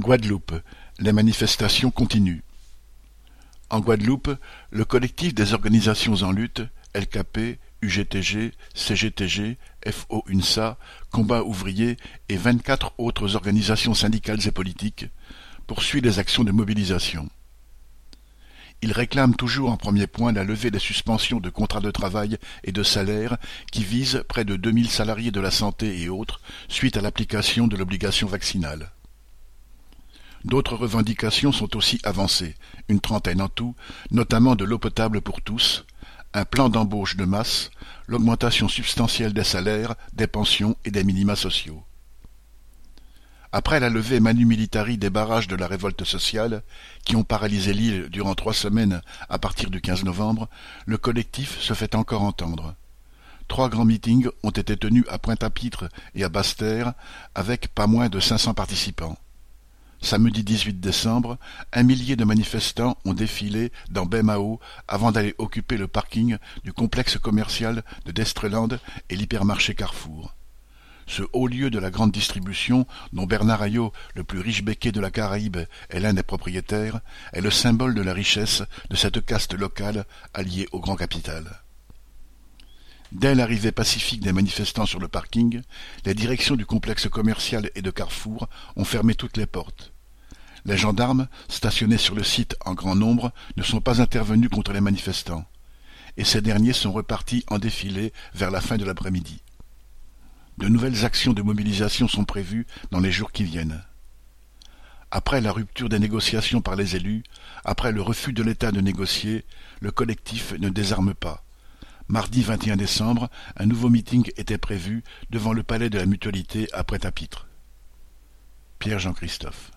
Guadeloupe, les manifestations continuent. En Guadeloupe, le collectif des organisations en lutte, LKP, UGTG, CGTG, FO-UNSA, Combat ouvrier et vingt-quatre autres organisations syndicales et politiques, poursuit les actions de mobilisation. Il réclame toujours en premier point la levée des suspensions de contrats de travail et de salaire qui visent près de deux mille salariés de la santé et autres suite à l'application de l'obligation vaccinale. D'autres revendications sont aussi avancées, une trentaine en tout, notamment de l'eau potable pour tous, un plan d'embauche de masse, l'augmentation substantielle des salaires, des pensions et des minima sociaux. Après la levée manu militari des barrages de la révolte sociale, qui ont paralysé l'île durant trois semaines à partir du 15 novembre, le collectif se fait encore entendre. Trois grands meetings ont été tenus à Pointe-à-Pitre et à Basse-Terre, avec pas moins de 500 participants. Samedi 18 décembre, un millier de manifestants ont défilé dans Baie-Mao avant d'aller occuper le parking du complexe commercial de Destreland et l'hypermarché Carrefour. Ce haut lieu de la grande distribution, dont Bernard Ayot, le plus riche béquet de la Caraïbe, est l'un des propriétaires, est le symbole de la richesse de cette caste locale alliée au grand capital. Dès l'arrivée pacifique des manifestants sur le parking, les directions du complexe commercial et de Carrefour ont fermé toutes les portes. Les gendarmes, stationnés sur le site en grand nombre, ne sont pas intervenus contre les manifestants, et ces derniers sont repartis en défilé vers la fin de l'après-midi. De nouvelles actions de mobilisation sont prévues dans les jours qui viennent. Après la rupture des négociations par les élus, après le refus de l'État de négocier, le collectif ne désarme pas. Mardi 21 décembre, un nouveau meeting était prévu devant le palais de la Mutualité à Pointe-à-Pitre. Pierre Jean Christophe.